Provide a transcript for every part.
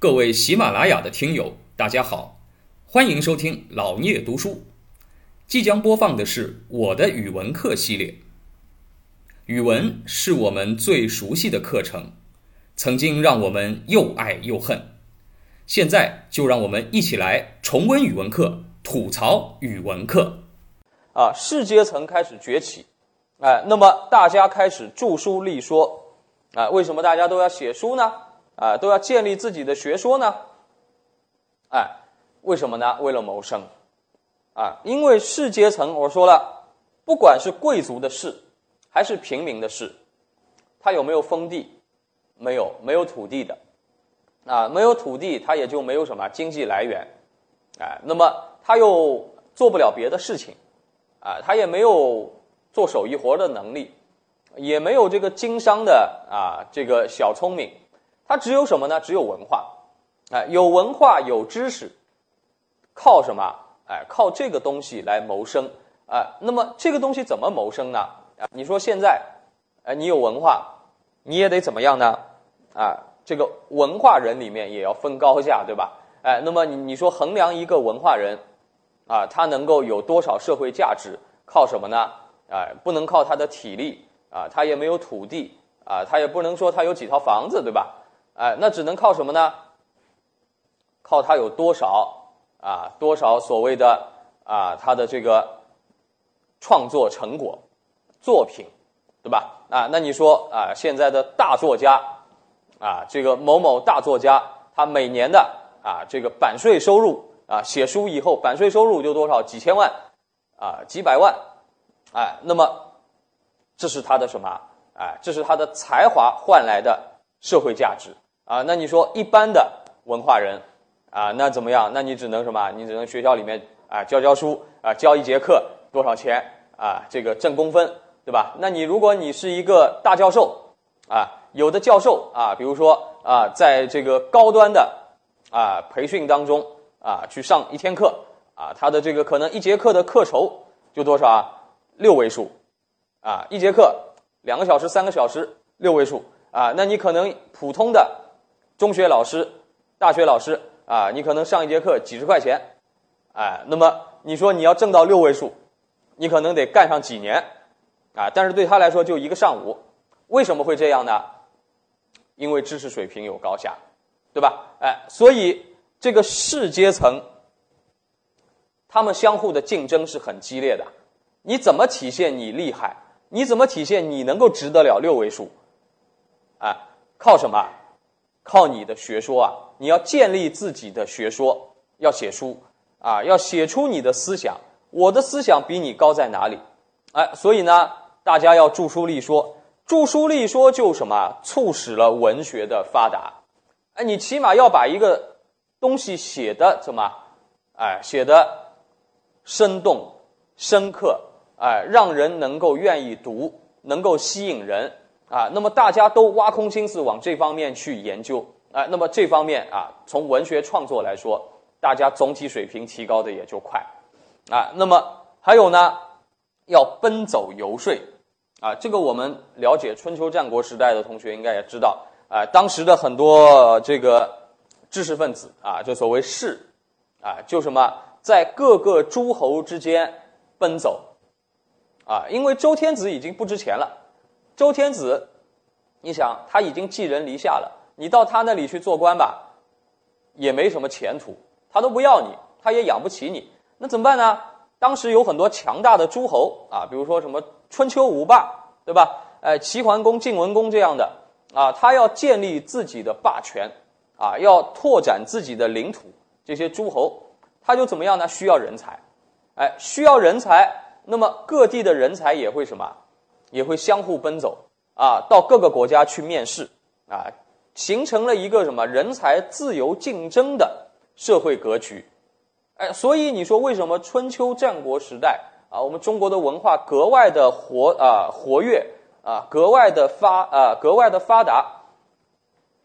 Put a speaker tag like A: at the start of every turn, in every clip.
A: 各位喜马拉雅的听友，大家好，欢迎收听老聂读书。即将播放的是我的语文课系列。语文是我们最熟悉的课程，曾经让我们又爱又恨。现在就让我们一起来重温语文课，吐槽语文课。
B: 啊，士阶层开始崛起，哎，那么大家开始著书立说，啊，为什么大家都要写书呢？啊，都要建立自己的学说呢？哎，为什么呢？为了谋生。啊，因为士阶层，我说了，不管是贵族的士，还是平民的士，他有没有封地？没有，没有土地的。啊，没有土地，他也就没有什么经济来源。哎，那么他又做不了别的事情。啊，他也没有做手艺活的能力，也没有这个经商的啊这个小聪明。他只有什么呢？只有文化。哎，有文化，有知识，靠什么？哎，靠这个东西来谋生啊。那么这个东西怎么谋生呢？啊，你说现在，哎，你有文化，你也得怎么样呢？啊，这个文化人里面也要分高下，对吧？哎，那么你你说衡量一个文化人，啊，他能够有多少社会价值？靠什么呢？哎，不能靠他的体力啊，他也没有土地啊，他也不能说他有几套房子，对吧？哎，那只能靠什么呢？靠他有多少？啊，多少所谓的啊，他的这个创作成果、作品，对吧？啊，那你说啊，现在的大作家啊，这个某某大作家，他每年的啊这个版税收入啊，写书以后版税收入就多少？几千万啊，几百万？哎，那么这是他的什么？哎，这是他的才华换来的社会价值啊。那你说一般的文化人？啊，那怎么样？那你只能什么？你只能学校里面啊教教书啊，教一节课多少钱啊？这个挣工分，对吧？那你如果你是一个大教授啊，有的教授啊，比如说啊，在这个高端的啊培训当中啊去上一天课啊，他的这个可能一节课的课酬就多少啊？六位数啊，一节课两个小时、三个小时，六位数啊。那你可能普通的中学老师、大学老师。啊，你可能上一节课几十块钱，哎，那么你说你要挣到六位数，你可能得干上几年，啊，但是对他来说就一个上午，为什么会这样呢？因为知识水平有高下，对吧？哎，所以这个士阶层，他们相互的竞争是很激烈的。你怎么体现你厉害？你怎么体现你能够值得了六位数？啊，靠什么？靠你的学说啊！你要建立自己的学说，要写书啊，要写出你的思想。我的思想比你高在哪里？哎，所以呢，大家要著书立说。著书立说就什么？促使了文学的发达。哎，你起码要把一个东西写的怎么？哎，写的生动、深刻，哎，让人能够愿意读，能够吸引人啊。那么大家都挖空心思往这方面去研究。啊，那么这方面啊，从文学创作来说，大家总体水平提高的也就快，啊，那么还有呢，要奔走游说，啊，这个我们了解春秋战国时代的同学应该也知道，啊，当时的很多这个知识分子啊，就所谓士，啊，就什么在各个诸侯之间奔走，啊，因为周天子已经不值钱了，周天子，你想他已经寄人篱下了。你到他那里去做官吧，也没什么前途，他都不要你，他也养不起你，那怎么办呢？当时有很多强大的诸侯啊，比如说什么春秋五霸，对吧？哎，齐桓公、晋文公这样的啊，他要建立自己的霸权啊，要拓展自己的领土，这些诸侯他就怎么样呢？需要人才，哎，需要人才，那么各地的人才也会什么？也会相互奔走啊，到各个国家去面试啊。形成了一个什么人才自由竞争的社会格局，哎，所以你说为什么春秋战国时代啊，我们中国的文化格外的活啊活跃啊，格外的发啊格外的发达，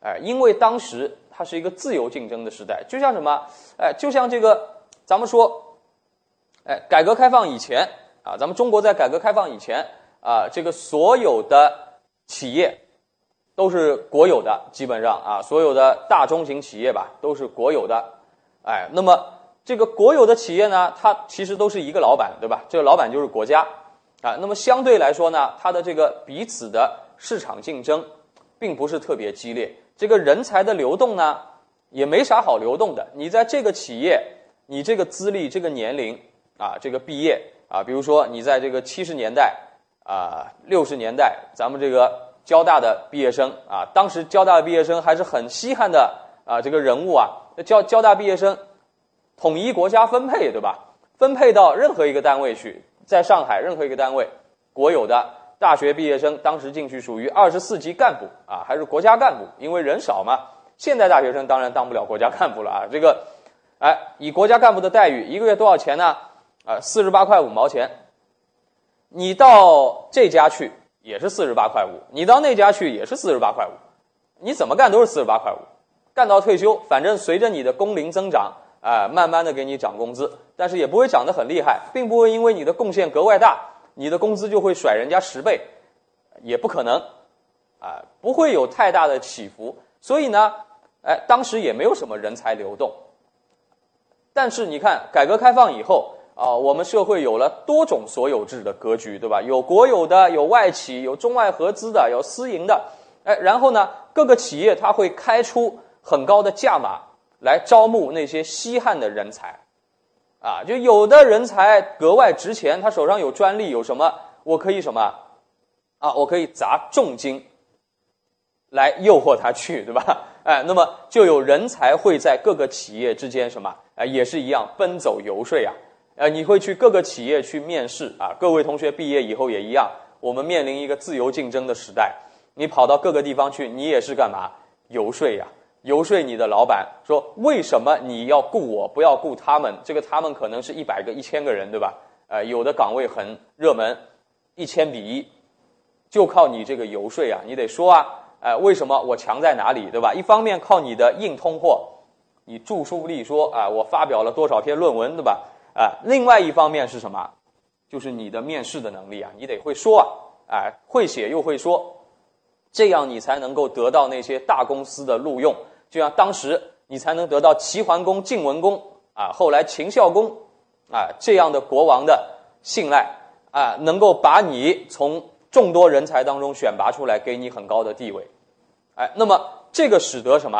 B: 哎，因为当时它是一个自由竞争的时代，就像什么，哎，就像这个咱们说，哎，改革开放以前啊，咱们中国在改革开放以前啊，这个所有的企业。都是国有的，基本上啊，所有的大中型企业吧都是国有的。哎，那么这个国有的企业呢，它其实都是一个老板，对吧？这个老板就是国家啊。那么相对来说呢，它的这个彼此的市场竞争并不是特别激烈，这个人才的流动呢也没啥好流动的。你在这个企业，你这个资历、这个年龄啊，这个毕业啊，比如说你在这个七十年代啊、六十年代，咱们这个。交大的毕业生啊，当时交大的毕业生还是很稀罕的啊，这个人物啊，交交大毕业生统一国家分配，对吧？分配到任何一个单位去，在上海任何一个单位，国有的大学毕业生当时进去属于二十四级干部啊，还是国家干部，因为人少嘛。现在大学生当然当不了国家干部了啊，这个，哎，以国家干部的待遇，一个月多少钱呢？啊，四十八块五毛钱。你到这家去。也是四十八块五，你到那家去也是四十八块五，你怎么干都是四十八块五，干到退休，反正随着你的工龄增长，啊，慢慢的给你涨工资，但是也不会涨得很厉害，并不会因为你的贡献格外大，你的工资就会甩人家十倍，也不可能，啊，不会有太大的起伏，所以呢，哎，当时也没有什么人才流动，但是你看改革开放以后。啊，我们社会有了多种所有制的格局，对吧？有国有的，有外企，有中外合资的，有私营的。哎，然后呢，各个企业它会开出很高的价码来招募那些稀罕的人才。啊，就有的人才格外值钱，他手上有专利，有什么，我可以什么？啊，我可以砸重金来诱惑他去，对吧？哎，那么就有人才会在各个企业之间什么？哎，也是一样奔走游说呀。呃，你会去各个企业去面试啊？各位同学毕业以后也一样，我们面临一个自由竞争的时代。你跑到各个地方去，你也是干嘛？游说呀，游说你的老板说，为什么你要雇我，不要雇他们？这个他们可能是一百个、一千个人，对吧？呃，有的岗位很热门，一千比一，就靠你这个游说呀，你得说啊，呃，为什么我强在哪里，对吧？一方面靠你的硬通货，你著书立说啊，我发表了多少篇论文，对吧？啊，另外一方面是什么？就是你的面试的能力啊，你得会说啊，哎，会写又会说，这样你才能够得到那些大公司的录用。就像当时你才能得到齐桓公、晋文公啊，后来秦孝公啊这样的国王的信赖啊，能够把你从众多人才当中选拔出来，给你很高的地位。哎，那么这个使得什么？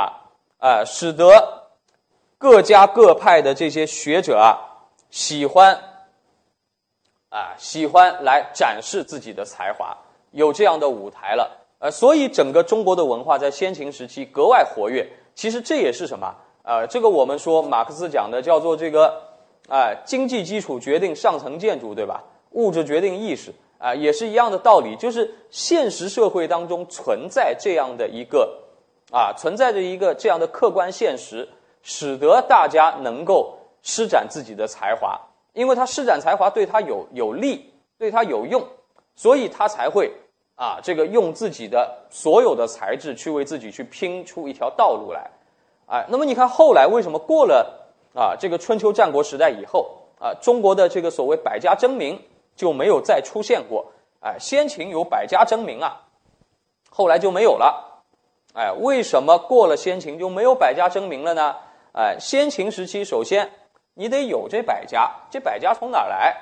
B: 啊，使得各家各派的这些学者啊。喜欢啊，喜欢来展示自己的才华，有这样的舞台了，呃，所以整个中国的文化在先秦时期格外活跃。其实这也是什么？呃，这个我们说马克思讲的叫做这个，啊，经济基础决定上层建筑，对吧？物质决定意识，啊，也是一样的道理。就是现实社会当中存在这样的一个，啊，存在着一个这样的客观现实，使得大家能够。施展自己的才华，因为他施展才华对他有有利，对他有用，所以他才会啊，这个用自己的所有的才智去为自己去拼出一条道路来，哎，那么你看后来为什么过了啊这个春秋战国时代以后啊，中国的这个所谓百家争鸣就没有再出现过，哎，先秦有百家争鸣啊，后来就没有了，哎，为什么过了先秦就没有百家争鸣了呢？哎，先秦时期首先。你得有这百家，这百家从哪儿来？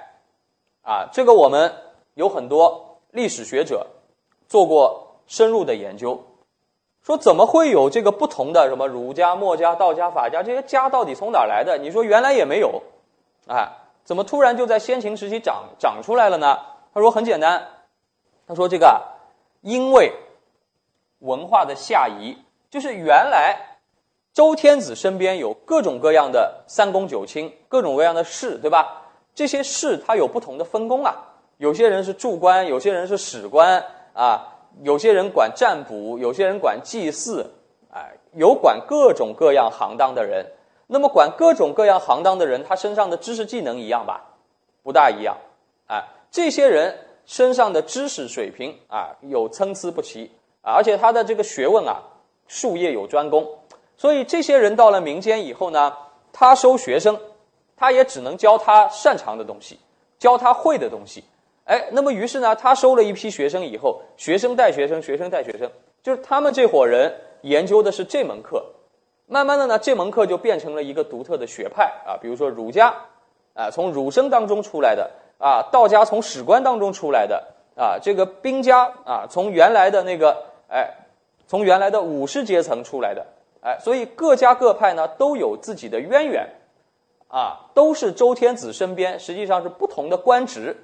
B: 啊，这个我们有很多历史学者做过深入的研究，说怎么会有这个不同的什么儒家、墨家、道家、法家这些家到底从哪儿来的？你说原来也没有，啊，怎么突然就在先秦时期长长出来了呢？他说很简单，他说这个因为文化的下移，就是原来。周天子身边有各种各样的三公九卿，各种各样的士，对吧？这些士他有不同的分工啊，有些人是柱官，有些人是史官啊，有些人管占卜，有些人管祭祀，哎，有管各种各样行当的人。那么管各种各样行当的人，他身上的知识技能一样吧？不大一样，哎，这些人身上的知识水平啊，有参差不齐，而且他的这个学问啊，术业有专攻。所以这些人到了民间以后呢，他收学生，他也只能教他擅长的东西，教他会的东西。哎，那么于是呢，他收了一批学生以后，学生带学生，学生带学生，就是他们这伙人研究的是这门课，慢慢的呢，这门课就变成了一个独特的学派啊，比如说儒家，啊，从儒生当中出来的啊，道家从史官当中出来的啊，这个兵家啊，从原来的那个哎，从原来的武士阶层出来的哎，所以各家各派呢都有自己的渊源，啊，都是周天子身边，实际上是不同的官职，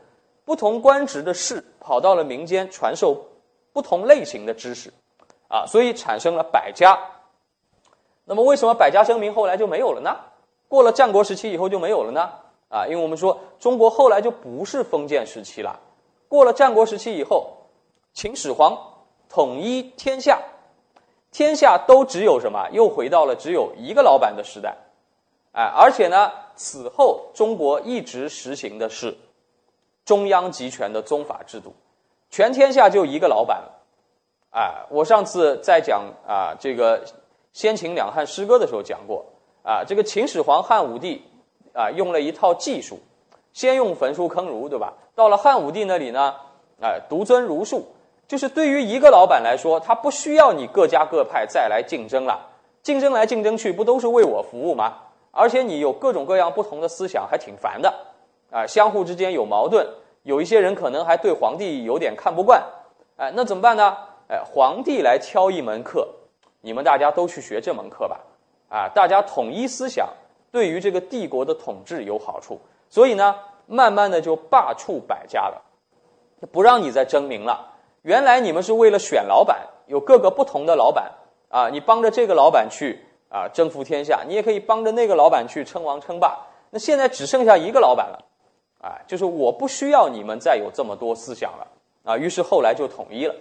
B: 不同官职的士跑到了民间传授不同类型的知识。啊，所以产生了百家。那么，为什么百家争鸣后来就没有了呢？过了战国时期以后就没有了呢？啊，因为我们说中国后来就不是封建时期了。过了战国时期以后，秦始皇统一天下，天下都只有什么？又回到了只有一个老板的时代。哎，而且呢，此后中国一直实行的是中央集权的宗法制度，全天下就一个老板了。啊，我上次在讲啊这个先秦两汉诗歌的时候讲过啊，这个秦始皇汉武帝啊用了一套技术，先用焚书坑儒，对吧？到了汉武帝那里呢，哎，独尊儒术，就是对于一个老板来说，他不需要你各家各派再来竞争了，竞争来竞争去，不都是为我服务吗？而且你有各种各样不同的思想，还挺烦的啊，相互之间有矛盾，有一些人可能还对皇帝有点看不惯，哎，那怎么办呢？哎，皇帝来挑一门课，你们大家都去学这门课吧。啊，大家统一思想，对于这个帝国的统治有好处。所以呢，慢慢的就罢黜百家了，不让你再争名了。原来你们是为了选老板，有各个不同的老板啊，你帮着这个老板去啊征服天下，你也可以帮着那个老板去称王称霸。那现在只剩下一个老板了，啊，就是我不需要你们再有这么多思想了啊。于是后来就统一了。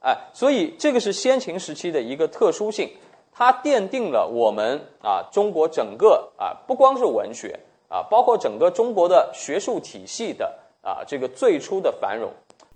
B: 哎，所以这个是先秦时期的一个特殊性，它奠定了我们啊中国整个啊不光是文学啊，包括整个中国的学术体系的啊这个最初的繁荣。